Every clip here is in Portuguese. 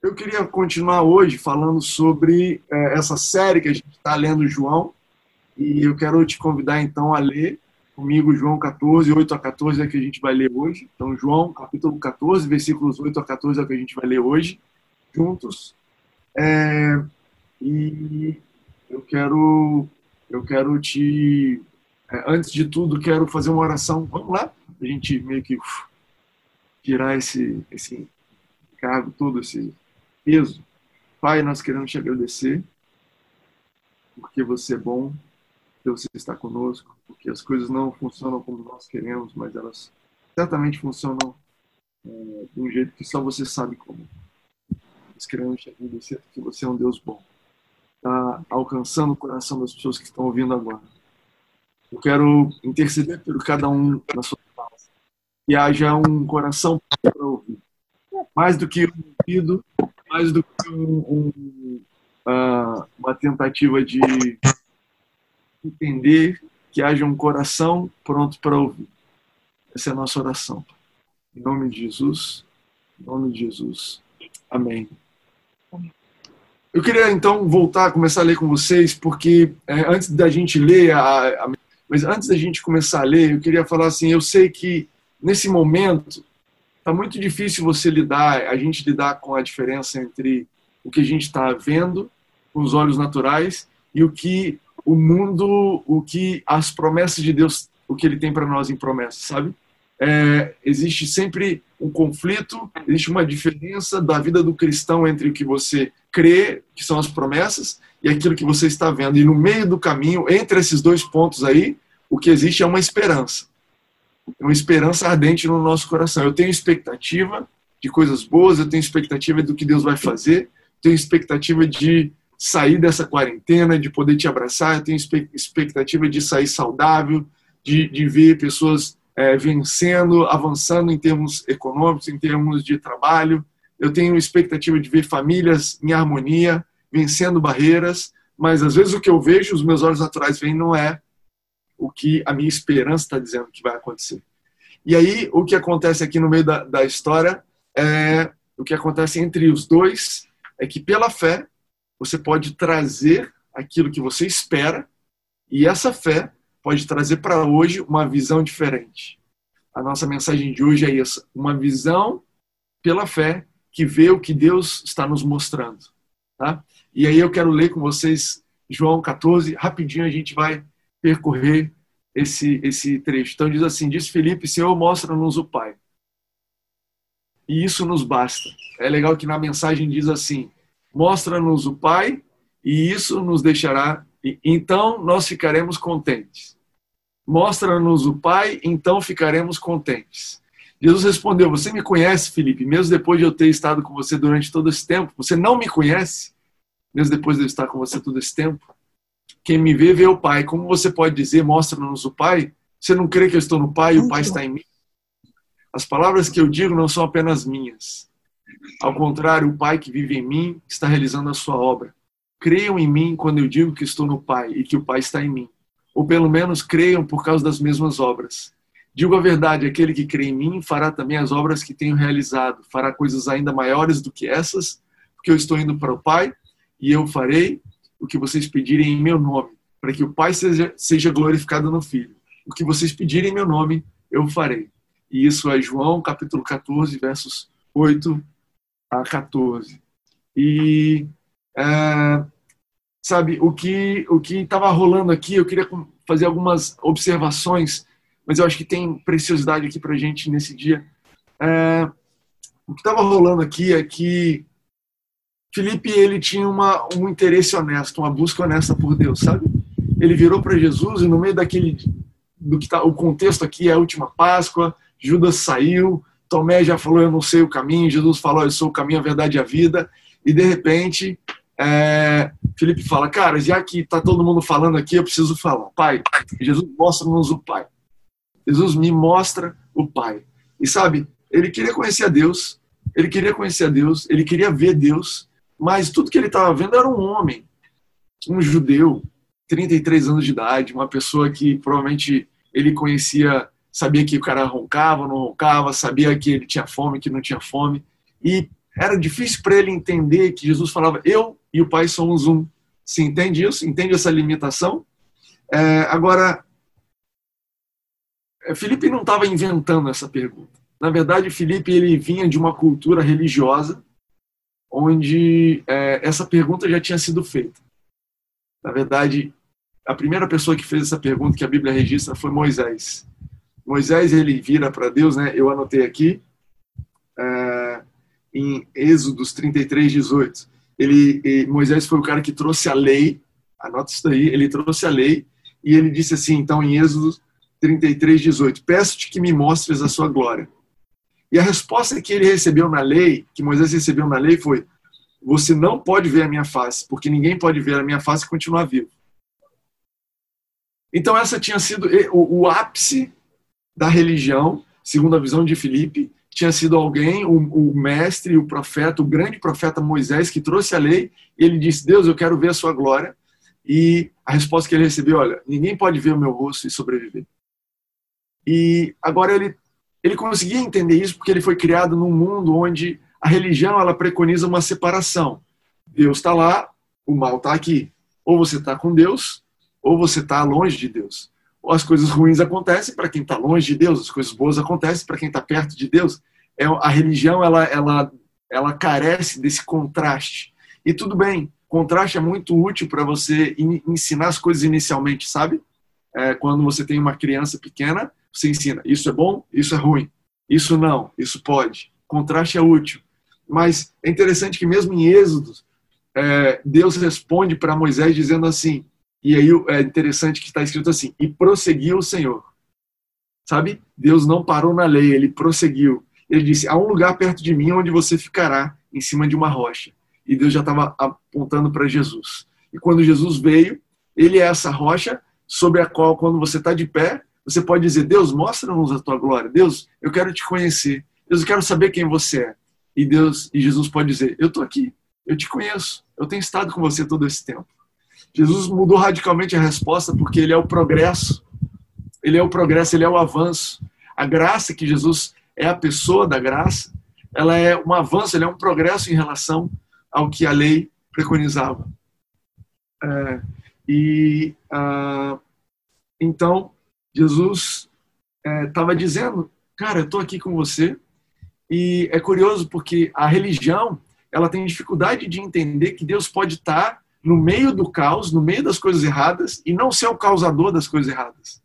Eu queria continuar hoje falando sobre é, essa série que a gente está lendo João, e eu quero te convidar então a ler comigo João 14, 8 a 14 é que a gente vai ler hoje. Então, João, capítulo 14, versículos 8 a 14 é que a gente vai ler hoje, juntos. É, e eu quero, eu quero te, é, antes de tudo, quero fazer uma oração. Vamos lá? A gente meio que uf, tirar esse, esse cargo todo, esse peso. Pai, nós queremos te agradecer, porque você é bom, porque você está conosco, porque as coisas não funcionam como nós queremos, mas elas certamente funcionam é, de um jeito que só você sabe como. Nós queremos te agradecer porque você é um Deus bom. Está alcançando o coração das pessoas que estão ouvindo agora. Eu quero interceder por cada um na sua casa. Que haja um coração para ouvir. Mais do que um ouvido, mais do que um, um, uh, uma tentativa de entender que haja um coração pronto para ouvir. Essa é a nossa oração. Em nome de Jesus, em nome de Jesus. Amém. Eu queria então voltar a começar a ler com vocês, porque é, antes da gente ler, a, a, mas antes da gente começar a ler, eu queria falar assim: eu sei que nesse momento está muito difícil você lidar, a gente lidar com a diferença entre o que a gente está vendo com os olhos naturais e o que o mundo, o que as promessas de Deus, o que Ele tem para nós em promessas, sabe? É, existe sempre um conflito, existe uma diferença da vida do cristão entre o que você crê, que são as promessas, e aquilo que você está vendo. E no meio do caminho, entre esses dois pontos aí, o que existe é uma esperança uma esperança ardente no nosso coração. Eu tenho expectativa de coisas boas, eu tenho expectativa do que Deus vai fazer, tenho expectativa de sair dessa quarentena, de poder te abraçar, eu tenho expectativa de sair saudável, de, de ver pessoas é, vencendo, avançando em termos econômicos, em termos de trabalho. Eu tenho expectativa de ver famílias em harmonia, vencendo barreiras, mas às vezes o que eu vejo, os meus olhos naturais veem, não é o que a minha esperança está dizendo que vai acontecer. E aí, o que acontece aqui no meio da, da história é o que acontece entre os dois é que, pela fé, você pode trazer aquilo que você espera, e essa fé pode trazer para hoje uma visão diferente. A nossa mensagem de hoje é essa: uma visão pela fé que vê o que Deus está nos mostrando. Tá? E aí eu quero ler com vocês João 14, rapidinho a gente vai percorrer esse, esse trecho. Então diz assim, diz Felipe, Senhor, mostra-nos o Pai. E isso nos basta. É legal que na mensagem diz assim, mostra-nos o Pai e isso nos deixará, então nós ficaremos contentes. Mostra-nos o Pai, então ficaremos contentes. Jesus respondeu: Você me conhece, Felipe, mesmo depois de eu ter estado com você durante todo esse tempo? Você não me conhece, mesmo depois de eu estar com você todo esse tempo? Quem me vê, vê o Pai. Como você pode dizer, mostra-nos o Pai? Você não crê que eu estou no Pai e o Pai está em mim? As palavras que eu digo não são apenas minhas. Ao contrário, o Pai que vive em mim está realizando a sua obra. Creiam em mim quando eu digo que estou no Pai e que o Pai está em mim. Ou pelo menos creiam por causa das mesmas obras. Digo a verdade, aquele que crê em mim fará também as obras que tenho realizado, fará coisas ainda maiores do que essas, porque eu estou indo para o Pai e eu farei o que vocês pedirem em meu nome, para que o Pai seja, seja glorificado no Filho. O que vocês pedirem em meu nome, eu farei. E isso é João, capítulo 14, versos 8 a 14. E, é, sabe, o que o estava rolando aqui, eu queria fazer algumas observações, mas eu acho que tem preciosidade aqui para gente nesse dia. É, o que estava rolando aqui é que Felipe ele tinha uma, um interesse honesto, uma busca honesta por Deus, sabe? Ele virou para Jesus e no meio daquele do que tá, o contexto aqui é a última Páscoa, Judas saiu, Tomé já falou eu não sei o caminho, Jesus falou eu sou o caminho, a verdade e a vida, e de repente é, Felipe fala, cara, já que tá todo mundo falando aqui, eu preciso falar. Pai, Jesus mostra-nos o Pai. Jesus me mostra o Pai. E sabe, ele queria conhecer a Deus, ele queria conhecer a Deus, ele queria ver Deus, mas tudo que ele estava vendo era um homem, um judeu, 33 anos de idade, uma pessoa que provavelmente ele conhecia, sabia que o cara roncava, não roncava, sabia que ele tinha fome, que não tinha fome. E era difícil para ele entender que Jesus falava, eu e o Pai somos um. Se entende isso? Entende essa limitação? É, agora, é, Felipe não estava inventando essa pergunta. Na verdade, Felipe ele vinha de uma cultura religiosa onde é, essa pergunta já tinha sido feita. Na verdade, a primeira pessoa que fez essa pergunta que a Bíblia registra foi Moisés. Moisés ele vira para Deus, né? Eu anotei aqui é, em Êxodos 33, 18. Ele, Moisés foi o cara que trouxe a lei. Anota isso daí. Ele trouxe a lei e ele disse assim, então em Êxodo 33, 18: Peço-te que me mostres a sua glória. E a resposta que ele recebeu na lei, que Moisés recebeu na lei, foi: Você não pode ver a minha face, porque ninguém pode ver a minha face e continuar vivo. Então, essa tinha sido o, o ápice da religião, segundo a visão de Filipe, tinha sido alguém, o, o, mestre, o profeta, o grande profeta Moisés, que trouxe a lei, e ele disse: Deus, eu quero ver a sua glória. E a resposta que ele recebeu: Olha, ninguém pode ver o meu rosto e sobreviver. E agora ele ele conseguia entender isso porque ele foi criado num mundo onde a religião ela preconiza uma separação. Deus está lá, o mal está aqui. Ou você está com Deus, ou você está longe de Deus. Ou as coisas ruins acontecem para quem está longe de Deus, as coisas boas acontecem para quem está perto de Deus. É, a religião ela, ela, ela carece desse contraste. E tudo bem, contraste é muito útil para você ensinar as coisas inicialmente, sabe? É, quando você tem uma criança pequena, você ensina isso é bom, isso é ruim, isso não, isso pode. Contraste é útil. Mas é interessante que mesmo em Êxodo, é, Deus responde para Moisés dizendo assim, e aí é interessante que está escrito assim, e prosseguiu o Senhor. Sabe? Deus não parou na lei, ele prosseguiu. Ele disse: há um lugar perto de mim onde você ficará, em cima de uma rocha. E Deus já estava apontando para Jesus. E quando Jesus veio, ele é essa rocha sobre a qual, quando você está de pé, você pode dizer: Deus, mostra-nos a tua glória. Deus, eu quero te conhecer. Deus, eu quero saber quem você é. E Deus e Jesus pode dizer: Eu estou aqui. Eu te conheço. Eu tenho estado com você todo esse tempo. Jesus mudou radicalmente a resposta porque ele é o progresso. Ele é o progresso, ele é o avanço. A graça que Jesus é a pessoa da graça, ela é um avanço, ele é um progresso em relação ao que a lei preconizava. É, e uh, então Jesus estava é, dizendo, cara, eu estou aqui com você. E é curioso porque a religião ela tem dificuldade de entender que Deus pode estar no meio do caos, no meio das coisas erradas e não ser o causador das coisas erradas.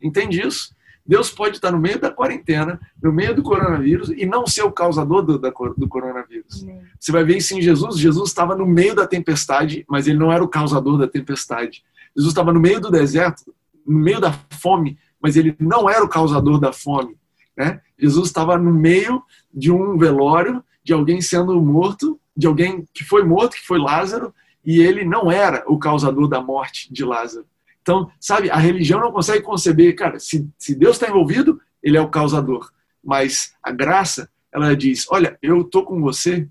Entende isso? Deus pode estar no meio da quarentena, no meio do coronavírus e não ser o causador do, do coronavírus. Você vai ver isso em Jesus. Jesus estava no meio da tempestade, mas ele não era o causador da tempestade. Jesus estava no meio do deserto, no meio da fome, mas ele não era o causador da fome. Né? Jesus estava no meio de um velório de alguém sendo morto, de alguém que foi morto, que foi Lázaro, e ele não era o causador da morte de Lázaro. Então, sabe, a religião não consegue conceber, cara, se, se Deus está envolvido, ele é o causador. Mas a graça, ela diz: olha, eu estou com você,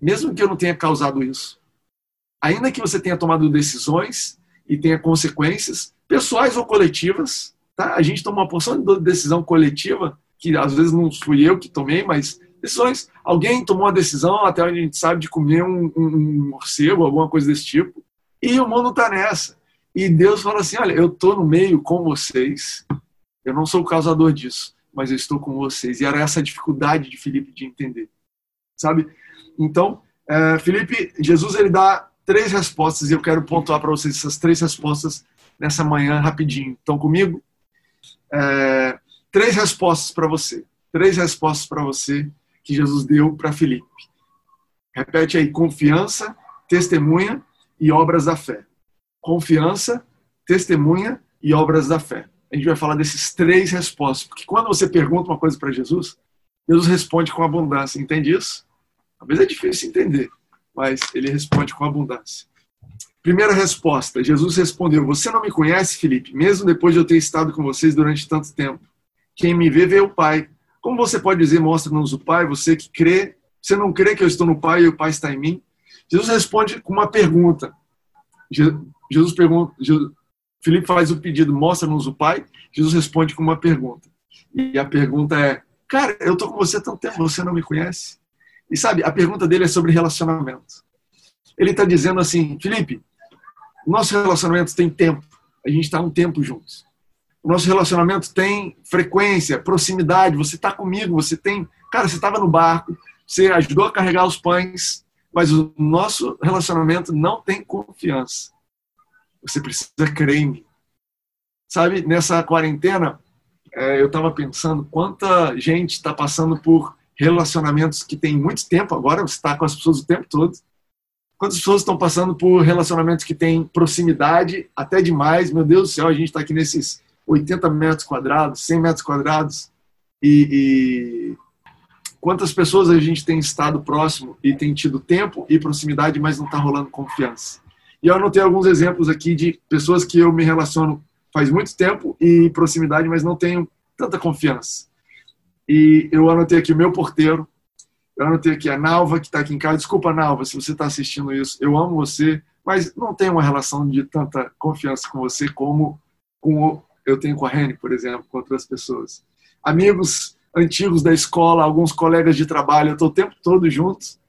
mesmo que eu não tenha causado isso. Ainda que você tenha tomado decisões e tenha consequências, pessoais ou coletivas. Tá? A gente toma uma porção de decisão coletiva, que às vezes não fui eu que tomei, mas decisões. Alguém tomou a decisão, até onde a gente sabe, de comer um, um, um morcego, alguma coisa desse tipo, e o mundo está nessa. E Deus fala assim: olha, eu estou no meio com vocês, eu não sou o causador disso, mas eu estou com vocês. E era essa a dificuldade de Felipe de entender, sabe? Então, é, Felipe, Jesus ele dá três respostas e eu quero pontuar para vocês essas três respostas nessa manhã rapidinho. Estão comigo? É, três respostas para você. Três respostas para você que Jesus deu para Filipe. Repete aí: confiança, testemunha e obras da fé. Confiança, testemunha e obras da fé. A gente vai falar desses três respostas, porque quando você pergunta uma coisa para Jesus, Jesus responde com abundância. Entende isso? Talvez é difícil entender, mas ele responde com abundância. Primeira resposta: Jesus respondeu: Você não me conhece, Felipe, mesmo depois de eu ter estado com vocês durante tanto tempo. Quem me vê, vê o Pai. Como você pode dizer, mostra-nos o Pai, você que crê, você não crê que eu estou no Pai e o Pai está em mim? Jesus responde com uma pergunta. Jesus pergunta, Jesus, Felipe faz o pedido, mostra-nos o Pai. Jesus responde com uma pergunta. E a pergunta é: Cara, eu estou com você há tanto tempo, você não me conhece? E sabe, a pergunta dele é sobre relacionamento. Ele está dizendo assim, Felipe, nosso relacionamento tem tempo. A gente está um tempo juntos. O nosso relacionamento tem frequência, proximidade. Você está comigo, você tem. Cara, você estava no barco, você ajudou a carregar os pães, mas o nosso relacionamento não tem confiança. Você precisa crer em mim. Sabe, nessa quarentena, é, eu estava pensando quanta gente está passando por relacionamentos que tem muito tempo agora, você está com as pessoas o tempo todo. Quantas pessoas estão passando por relacionamentos que têm proximidade até demais? Meu Deus do céu, a gente está aqui nesses 80 metros quadrados, 100 metros quadrados. E, e, quantas pessoas a gente tem estado próximo e tem tido tempo e proximidade, mas não está rolando confiança. E eu anotei alguns exemplos aqui de pessoas que eu me relaciono faz muito tempo e proximidade, mas não tenho tanta confiança. E eu anotei aqui o meu porteiro, eu anotei aqui a Nalva, que está aqui em casa. Desculpa, Nalva, se você está assistindo isso. Eu amo você, mas não tenho uma relação de tanta confiança com você como com eu tenho com a Rene, por exemplo, com outras pessoas. Amigos antigos da escola, alguns colegas de trabalho, eu estou o tempo todo juntos,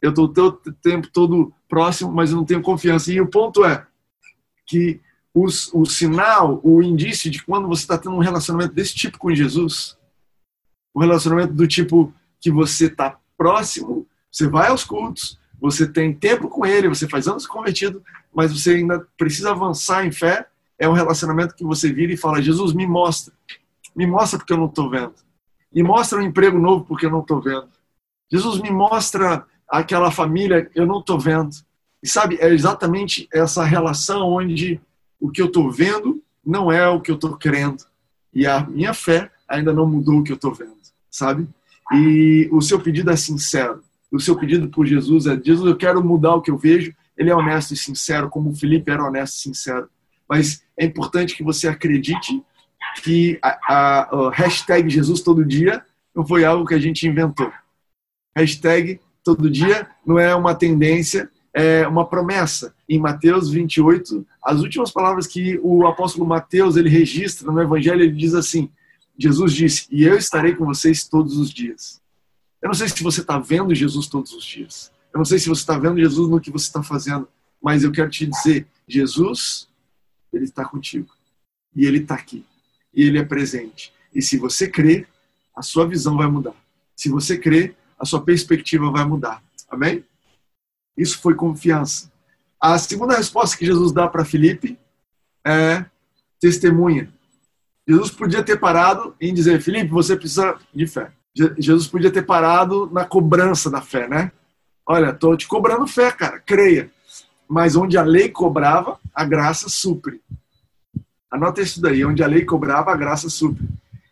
eu estou o tempo todo próximo, mas eu não tenho confiança. E o ponto é que o sinal, o indício de quando você está tendo um relacionamento desse tipo com Jesus, um relacionamento do tipo que você está próximo, você vai aos cultos, você tem tempo com ele, você faz anos convertido, mas você ainda precisa avançar em fé, é um relacionamento que você vira e fala: Jesus, me mostra. Me mostra porque eu não estou vendo. Me mostra um emprego novo porque eu não estou vendo. Jesus, me mostra aquela família, eu não estou vendo. E sabe, é exatamente essa relação onde o que eu estou vendo não é o que eu estou crendo. E a minha fé ainda não mudou o que eu estou vendo, sabe? E o seu pedido é sincero. O seu pedido por Jesus é: Jesus, eu quero mudar o que eu vejo. Ele é honesto e sincero, como o Felipe era honesto e sincero. Mas é importante que você acredite que a, a, a hashtag Jesus todo dia não foi algo que a gente inventou. Hashtag todo dia não é uma tendência, é uma promessa. Em Mateus 28, as últimas palavras que o apóstolo Mateus ele registra no Evangelho, ele diz assim: Jesus disse, e eu estarei com vocês todos os dias. Eu não sei se você está vendo Jesus todos os dias. Eu não sei se você está vendo Jesus no que você está fazendo, mas eu quero te dizer, Jesus, ele está contigo. E ele está aqui. E ele é presente. E se você crer, a sua visão vai mudar. Se você crer, a sua perspectiva vai mudar. Amém? Isso foi confiança. A segunda resposta que Jesus dá para Felipe é testemunha. Jesus podia ter parado em dizer, Felipe, você precisa de fé. Jesus podia ter parado na cobrança da fé, né? Olha, estou te cobrando fé, cara, creia. Mas onde a lei cobrava, a graça supre. Anota isso daí, onde a lei cobrava, a graça supre.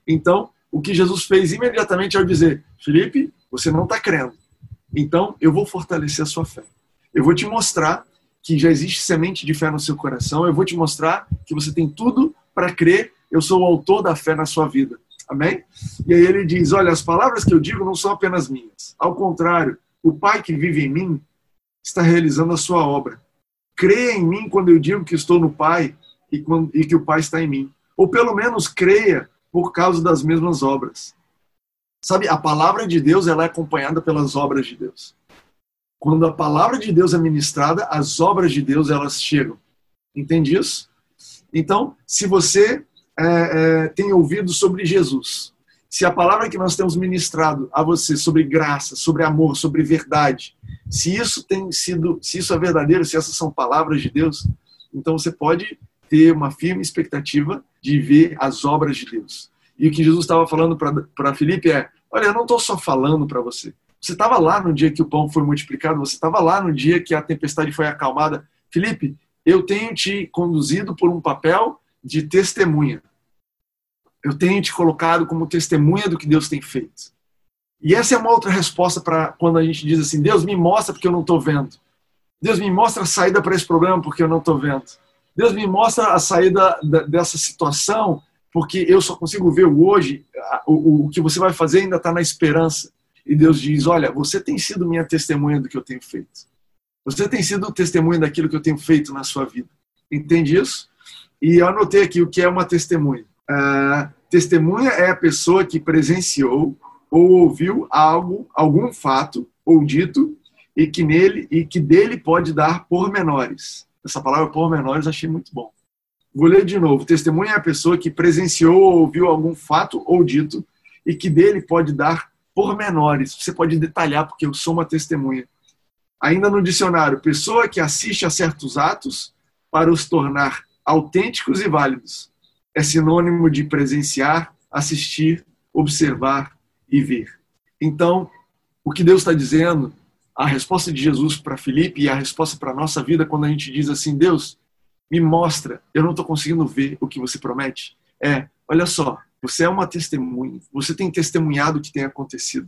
Então, o que Jesus fez imediatamente ao dizer, Felipe, você não está crendo. Então, eu vou fortalecer a sua fé. Eu vou te mostrar que já existe semente de fé no seu coração. Eu vou te mostrar que você tem tudo para crer. Eu sou o autor da fé na sua vida. Amém? E aí ele diz: Olha, as palavras que eu digo não são apenas minhas. Ao contrário, o Pai que vive em mim está realizando a sua obra. Creia em mim quando eu digo que estou no Pai e, e que o Pai está em mim. Ou pelo menos creia por causa das mesmas obras. Sabe, a palavra de Deus ela é acompanhada pelas obras de Deus. Quando a palavra de Deus é ministrada, as obras de Deus elas chegam. Entende isso? Então, se você é, é, tem ouvido sobre Jesus, se a palavra que nós temos ministrado a você sobre graça, sobre amor, sobre verdade, se isso tem sido, se isso é verdadeiro, se essas são palavras de Deus, então você pode ter uma firme expectativa de ver as obras de Deus. E o que Jesus estava falando para Felipe é: olha, eu não estou só falando para você. Você estava lá no dia que o pão foi multiplicado, você estava lá no dia que a tempestade foi acalmada. Felipe, eu tenho te conduzido por um papel de testemunha. Eu tenho te colocado como testemunha do que Deus tem feito. E essa é uma outra resposta para quando a gente diz assim: Deus me mostra porque eu não estou vendo. Deus me mostra a saída para esse problema porque eu não estou vendo. Deus me mostra a saída dessa situação porque eu só consigo ver hoje. O, o que você vai fazer ainda está na esperança. E Deus diz: Olha, você tem sido minha testemunha do que eu tenho feito. Você tem sido testemunha daquilo que eu tenho feito na sua vida. Entende isso? E eu anotei aqui o que é uma testemunha. Uh, testemunha é a pessoa que presenciou ou ouviu algo, algum fato ou dito, e que nele e que dele pode dar pormenores. Essa palavra pormenores achei muito bom. Vou ler de novo. Testemunha é a pessoa que presenciou ou ouviu algum fato ou dito e que dele pode dar pormenores. Você pode detalhar, porque eu sou uma testemunha. Ainda no dicionário, pessoa que assiste a certos atos para os tornar autênticos e válidos. É sinônimo de presenciar, assistir, observar e ver. Então, o que Deus está dizendo, a resposta de Jesus para Felipe e a resposta para a nossa vida, quando a gente diz assim: Deus, me mostra, eu não estou conseguindo ver o que você promete. É, olha só, você é uma testemunha, você tem testemunhado o que tem acontecido,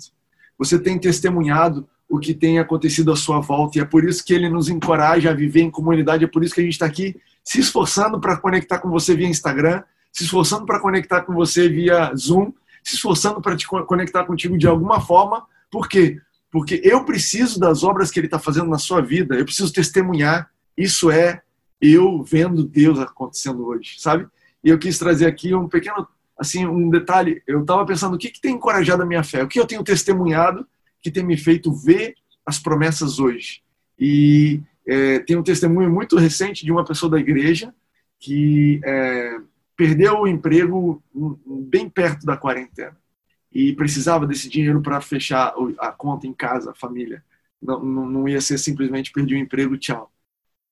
você tem testemunhado o que tem acontecido à sua volta, e é por isso que ele nos encoraja a viver em comunidade, é por isso que a gente está aqui se esforçando para conectar com você via Instagram, se esforçando para conectar com você via Zoom, se esforçando para te conectar contigo de alguma forma, por quê? Porque eu preciso das obras que ele está fazendo na sua vida, eu preciso testemunhar, isso é eu vendo Deus acontecendo hoje, sabe? E eu quis trazer aqui um pequeno, assim, um detalhe. Eu estava pensando o que, que tem encorajado a minha fé, o que eu tenho testemunhado que tem me feito ver as promessas hoje. E é, tem um testemunho muito recente de uma pessoa da igreja que é, perdeu o emprego bem perto da quarentena e precisava desse dinheiro para fechar a conta em casa, a família. Não, não, ia ser simplesmente perdi o emprego, tchau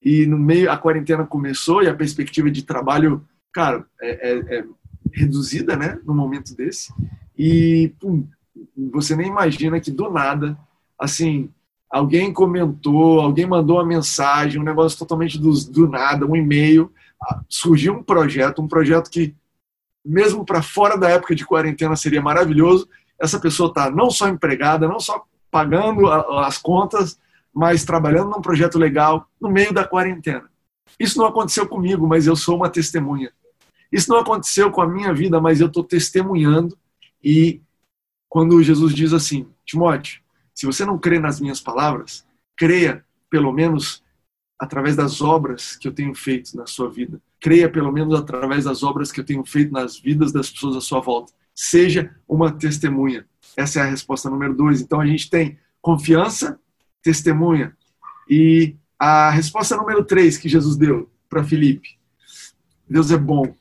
e no meio a quarentena começou e a perspectiva de trabalho, cara, é, é, é reduzida, né, no momento desse. E pum, você nem imagina que do nada, assim, alguém comentou, alguém mandou uma mensagem, um negócio totalmente do, do nada, um e-mail, ah, surgiu um projeto, um projeto que mesmo para fora da época de quarentena seria maravilhoso. Essa pessoa está não só empregada, não só pagando as contas, mas trabalhando num projeto legal no meio da quarentena. Isso não aconteceu comigo, mas eu sou uma testemunha. Isso não aconteceu com a minha vida, mas eu estou testemunhando. E quando Jesus diz assim, Timóteo, se você não crê nas minhas palavras, creia pelo menos através das obras que eu tenho feito na sua vida. Creia pelo menos através das obras que eu tenho feito nas vidas das pessoas à sua volta. Seja uma testemunha. Essa é a resposta número dois. Então a gente tem confiança testemunha. E a resposta número três que Jesus deu para Felipe: Deus é bom.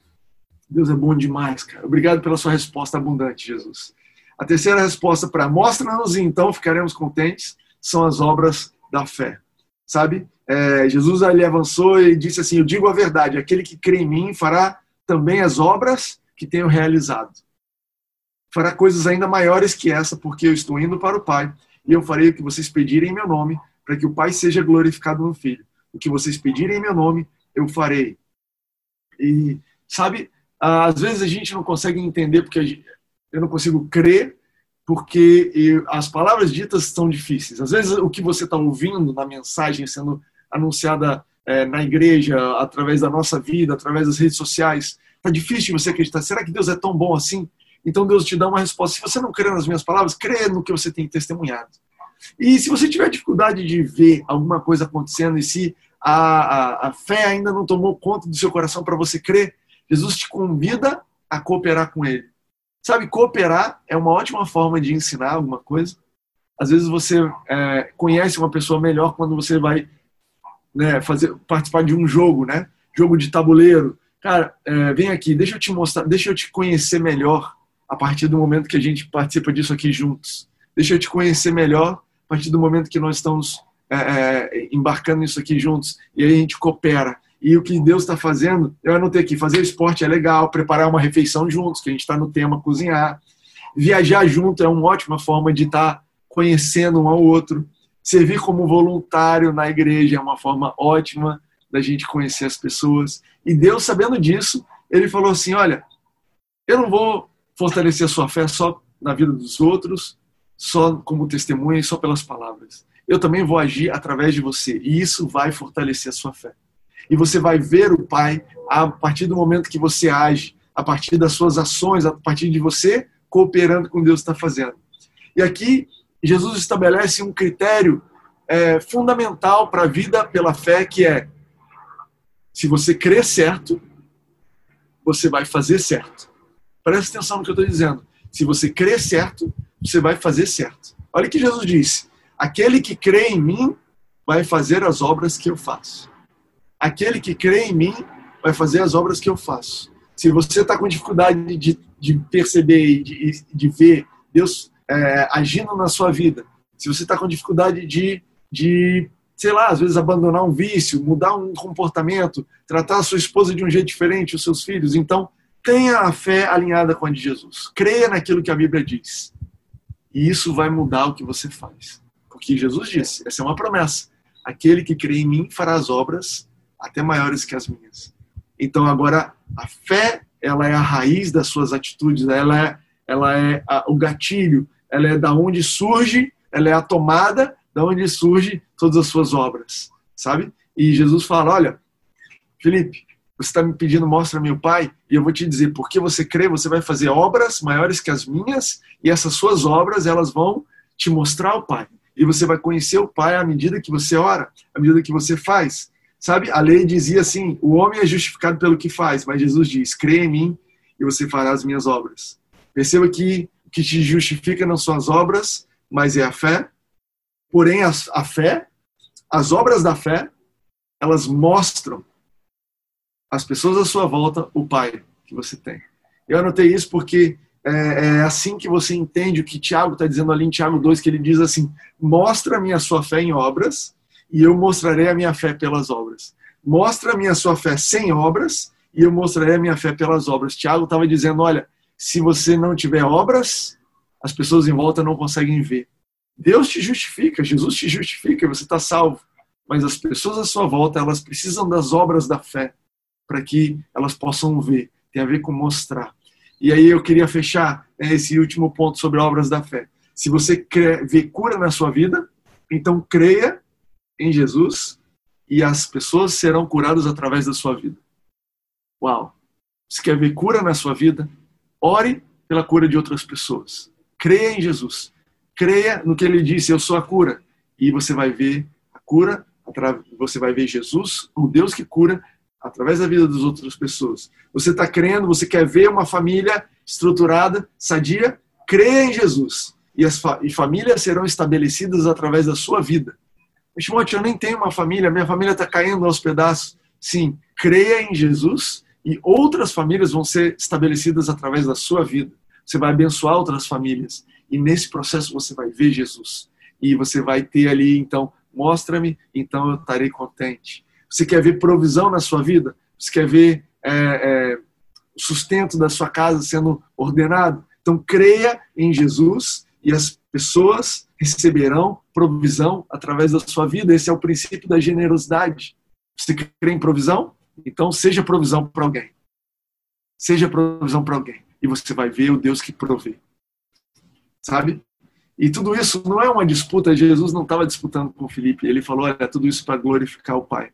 Deus é bom demais, cara. Obrigado pela sua resposta abundante, Jesus. A terceira resposta para mostra-nos e então ficaremos contentes são as obras da fé. Sabe? É, Jesus ali avançou e disse assim: Eu digo a verdade, aquele que crê em mim fará também as obras que tenho realizado. Fará coisas ainda maiores que essa, porque eu estou indo para o Pai e eu farei o que vocês pedirem em meu nome, para que o Pai seja glorificado no Filho. O que vocês pedirem em meu nome, eu farei. E, sabe, às vezes a gente não consegue entender, porque eu não consigo crer, porque as palavras ditas são difíceis. Às vezes o que você está ouvindo na mensagem sendo anunciada é, na igreja, através da nossa vida, através das redes sociais, está difícil de você acreditar. Será que Deus é tão bom assim? Então Deus te dá uma resposta. Se você não crê nas minhas palavras, crê no que você tem testemunhado. E se você tiver dificuldade de ver alguma coisa acontecendo e se a, a, a fé ainda não tomou conta do seu coração para você crer, Jesus te convida a cooperar com Ele. Sabe, cooperar é uma ótima forma de ensinar alguma coisa. Às vezes você é, conhece uma pessoa melhor quando você vai né, fazer, participar de um jogo, né? Jogo de tabuleiro. Cara, é, vem aqui, deixa eu te mostrar, deixa eu te conhecer melhor a partir do momento que a gente participa disso aqui juntos. Deixa eu te conhecer melhor a partir do momento que nós estamos é, é, embarcando nisso aqui juntos e aí a gente coopera. E o que Deus está fazendo, eu anotei aqui, fazer esporte é legal, preparar uma refeição juntos, que a gente está no tema cozinhar. Viajar junto é uma ótima forma de estar tá conhecendo um ao outro. Servir como voluntário na igreja é uma forma ótima da gente conhecer as pessoas. E Deus, sabendo disso, ele falou assim: Olha, eu não vou fortalecer a sua fé só na vida dos outros, só como testemunha e só pelas palavras. Eu também vou agir através de você e isso vai fortalecer a sua fé. E você vai ver o Pai a partir do momento que você age, a partir das suas ações, a partir de você cooperando com Deus está fazendo. E aqui Jesus estabelece um critério é, fundamental para a vida pela fé, que é se você crer certo, você vai fazer certo. Presta atenção no que eu estou dizendo. Se você crer certo, você vai fazer certo. Olha o que Jesus disse. aquele que crê em mim vai fazer as obras que eu faço. Aquele que crê em mim vai fazer as obras que eu faço. Se você está com dificuldade de, de perceber e de, de, ver Deus é, agindo na sua vida, se você está com dificuldade de, de, sei lá, às vezes abandonar um vício, mudar um comportamento, tratar a sua esposa de um jeito diferente, os seus filhos, então tenha a fé alinhada com a de Jesus. Creia naquilo que a Bíblia diz. E isso vai mudar o que você faz. Porque Jesus disse, essa é uma promessa. Aquele que crê em mim fará as obras até maiores que as minhas. Então agora a fé, ela é a raiz das suas atitudes, ela é, ela é a, o gatilho, ela é da onde surge, ela é a tomada da onde surge todas as suas obras, sabe? E Jesus fala, olha, Felipe, você está me pedindo, mostra-me o Pai, e eu vou te dizer, porque você crê, você vai fazer obras maiores que as minhas, e essas suas obras, elas vão te mostrar o Pai. E você vai conhecer o Pai à medida que você ora, à medida que você faz. Sabe, a lei dizia assim: o homem é justificado pelo que faz, mas Jesus diz: crê em mim e você fará as minhas obras. Perceba que o que te justifica não são as obras, mas é a fé. Porém, a, a fé, as obras da fé, elas mostram às pessoas à sua volta o Pai que você tem. Eu anotei isso porque é, é assim que você entende o que Tiago está dizendo ali em Tiago 2, que ele diz assim: mostra-me a sua fé em obras e eu mostrarei a minha fé pelas obras. Mostra-me a sua fé sem obras e eu mostrarei a minha fé pelas obras. Tiago estava dizendo: olha, se você não tiver obras, as pessoas em volta não conseguem ver. Deus te justifica, Jesus te justifica, você está salvo. Mas as pessoas à sua volta, elas precisam das obras da fé para que elas possam ver. Tem a ver com mostrar. E aí eu queria fechar né, esse último ponto sobre obras da fé. Se você quer ver cura na sua vida, então creia em Jesus e as pessoas serão curadas através da sua vida. Uau! Você quer ver cura na sua vida? Ore pela cura de outras pessoas. Creia em Jesus. Creia no que ele disse, eu sou a cura. E você vai ver a cura, você vai ver Jesus, o Deus que cura, através da vida das outras pessoas. Você está crendo, você quer ver uma família estruturada, sadia? Creia em Jesus. E as fa e famílias serão estabelecidas através da sua vida. Timóteo, eu nem tenho uma família, minha família está caindo aos pedaços. Sim, creia em Jesus e outras famílias vão ser estabelecidas através da sua vida. Você vai abençoar outras famílias e nesse processo você vai ver Jesus. E você vai ter ali, então, mostra-me, então eu estarei contente. Você quer ver provisão na sua vida? Você quer ver é, é, sustento da sua casa sendo ordenado? Então, creia em Jesus e as pessoas receberão provisão através da sua vida. Esse é o princípio da generosidade. Você crê em provisão? Então seja provisão para alguém. Seja provisão para alguém. E você vai ver o Deus que provê. Sabe? E tudo isso não é uma disputa. Jesus não estava disputando com Felipe. Ele falou: olha, tudo isso para glorificar o Pai.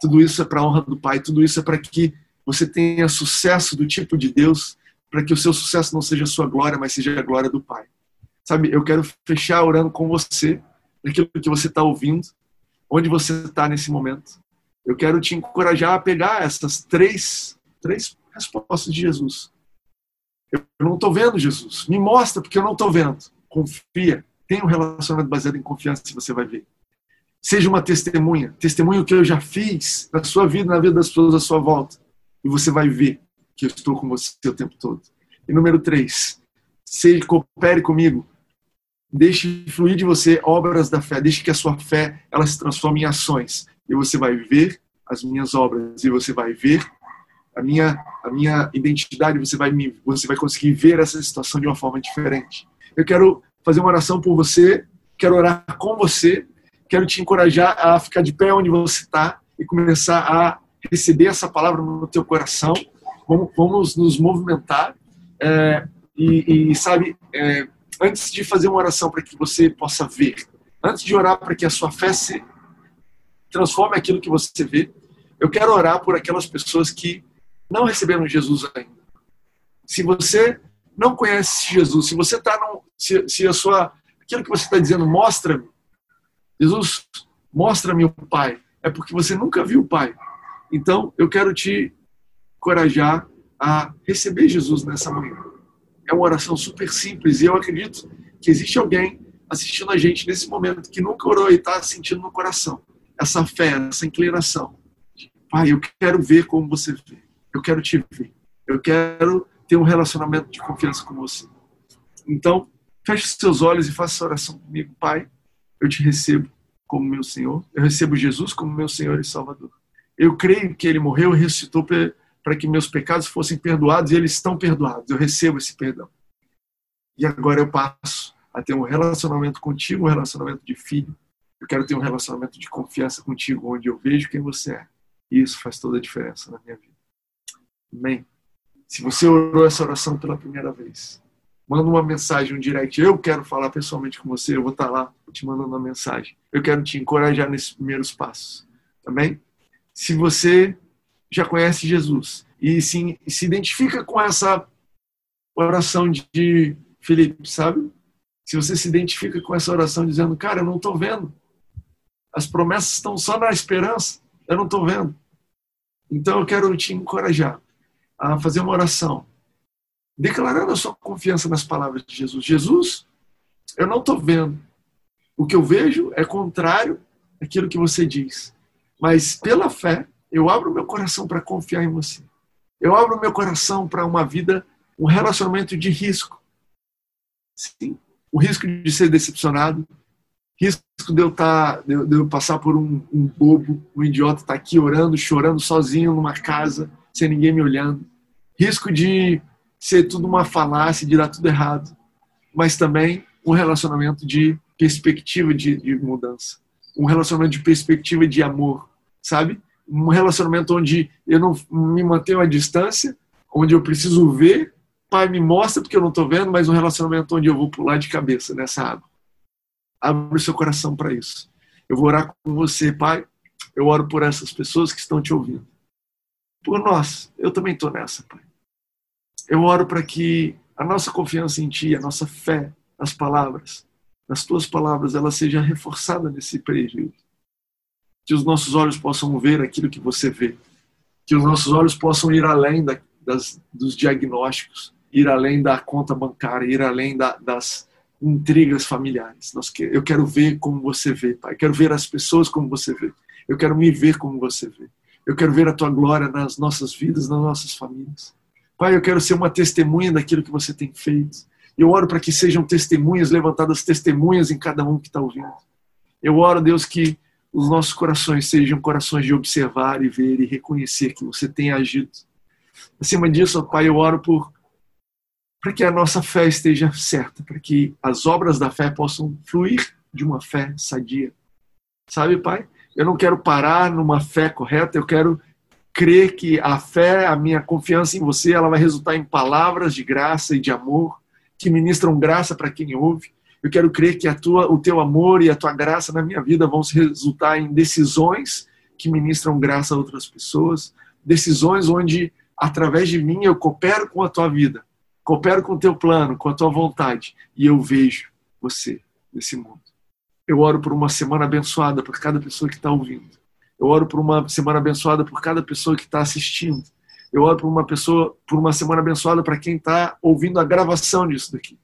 Tudo isso é para a honra do Pai. Tudo isso é para que você tenha sucesso do tipo de Deus, para que o seu sucesso não seja a sua glória, mas seja a glória do Pai. Sabe, eu quero fechar orando com você, naquilo que você está ouvindo, onde você está nesse momento. Eu quero te encorajar a pegar essas três, três respostas de Jesus. Eu não estou vendo Jesus. Me mostra, porque eu não estou vendo. Confia. Tenha um relacionamento baseado em confiança, você vai ver. Seja uma testemunha. Testemunha o que eu já fiz na sua vida, na vida das pessoas à sua volta. E você vai ver que eu estou com você o tempo todo. E número três, seja, coopere comigo Deixe fluir de você obras da fé. Deixe que a sua fé ela se transforme em ações. E você vai ver as minhas obras. E você vai ver a minha, a minha identidade. Você vai, me, você vai conseguir ver essa situação de uma forma diferente. Eu quero fazer uma oração por você. Quero orar com você. Quero te encorajar a ficar de pé onde você está e começar a receber essa palavra no teu coração. Vamos, vamos nos movimentar. É, e, e, sabe, é, antes de fazer uma oração para que você possa ver, antes de orar para que a sua fé se transforme aquilo que você vê, eu quero orar por aquelas pessoas que não receberam Jesus ainda. Se você não conhece Jesus, se você está se, se a sua aquilo que você está dizendo mostra-me, Jesus mostra-me o Pai, é porque você nunca viu o Pai. Então eu quero te encorajar a receber Jesus nessa manhã é uma oração super simples e eu acredito que existe alguém assistindo a gente nesse momento que nunca orou e está sentindo no coração essa fé, essa inclinação. Pai, eu quero ver como você vê. Eu quero te ver. Eu quero ter um relacionamento de confiança com você. Então, feche seus olhos e faça essa oração comigo. Pai, eu te recebo como meu Senhor. Eu recebo Jesus como meu Senhor e Salvador. Eu creio que ele morreu e ressuscitou para que meus pecados fossem perdoados e eles estão perdoados. Eu recebo esse perdão. E agora eu passo a ter um relacionamento contigo, um relacionamento de filho. Eu quero ter um relacionamento de confiança contigo, onde eu vejo quem você é. E isso faz toda a diferença na minha vida. Amém. Se você orou essa oração pela primeira vez, manda uma mensagem, um direct. Eu quero falar pessoalmente com você, eu vou estar lá te mandando uma mensagem. Eu quero te encorajar nesses primeiros passos. Amém? Se você já conhece Jesus e se, se identifica com essa oração de Felipe, sabe? Se você se identifica com essa oração dizendo, cara, eu não estou vendo. As promessas estão só na esperança, eu não estou vendo. Então eu quero te encorajar a fazer uma oração, declarando a sua confiança nas palavras de Jesus. Jesus, eu não estou vendo. O que eu vejo é contrário àquilo que você diz. Mas pela fé, eu abro meu coração para confiar em você. Eu abro meu coração para uma vida, um relacionamento de risco. Sim, o risco de ser decepcionado, risco de eu, tá, de eu passar por um, um bobo, um idiota estar tá aqui orando, chorando sozinho numa casa, sem ninguém me olhando. Risco de ser tudo uma falácia, de dar tudo errado. Mas também um relacionamento de perspectiva de, de mudança. Um relacionamento de perspectiva de amor, sabe? Um relacionamento onde eu não me mantenho à distância, onde eu preciso ver, pai me mostra porque eu não estou vendo, mas um relacionamento onde eu vou pular de cabeça nessa água. Abre o seu coração para isso. Eu vou orar com você, pai. Eu oro por essas pessoas que estão te ouvindo. Por nós, eu também estou nessa, pai. Eu oro para que a nossa confiança em ti, a nossa fé nas palavras, nas tuas palavras, ela seja reforçada nesse período que os nossos olhos possam ver aquilo que você vê, que os nossos olhos possam ir além da, das, dos diagnósticos, ir além da conta bancária, ir além da, das intrigas familiares. eu quero ver como você vê, Pai. Eu quero ver as pessoas como você vê. Eu quero me ver como você vê. Eu quero ver a tua glória nas nossas vidas, nas nossas famílias. Pai, eu quero ser uma testemunha daquilo que você tem feito. Eu oro para que sejam testemunhas levantadas, testemunhas em cada um que está ouvindo. Eu oro, Deus, que os nossos corações sejam corações de observar e ver e reconhecer que você tem agido. Acima disso, Pai, eu oro por para que a nossa fé esteja certa, para que as obras da fé possam fluir de uma fé sadia. Sabe, Pai? Eu não quero parar numa fé correta, eu quero crer que a fé, a minha confiança em você, ela vai resultar em palavras de graça e de amor que ministram graça para quem ouve, eu quero crer que a tua, o teu amor e a tua graça na minha vida vão resultar em decisões que ministram graça a outras pessoas, decisões onde, através de mim, eu coopero com a tua vida, coopero com o teu plano, com a tua vontade, e eu vejo você nesse mundo. Eu oro por uma semana abençoada por cada pessoa que está ouvindo. Eu oro por uma semana abençoada por cada pessoa que está assistindo. Eu oro por uma pessoa, por uma semana abençoada para quem está ouvindo a gravação disso daqui.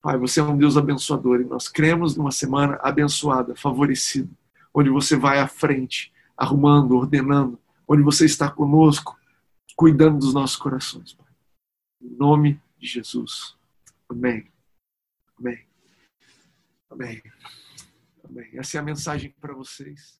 Pai, você é um Deus abençoador e nós cremos numa semana abençoada, favorecida, onde você vai à frente, arrumando, ordenando, onde você está conosco, cuidando dos nossos corações. Pai. Em nome de Jesus. Amém. Amém. Amém. Amém. Essa é a mensagem para vocês.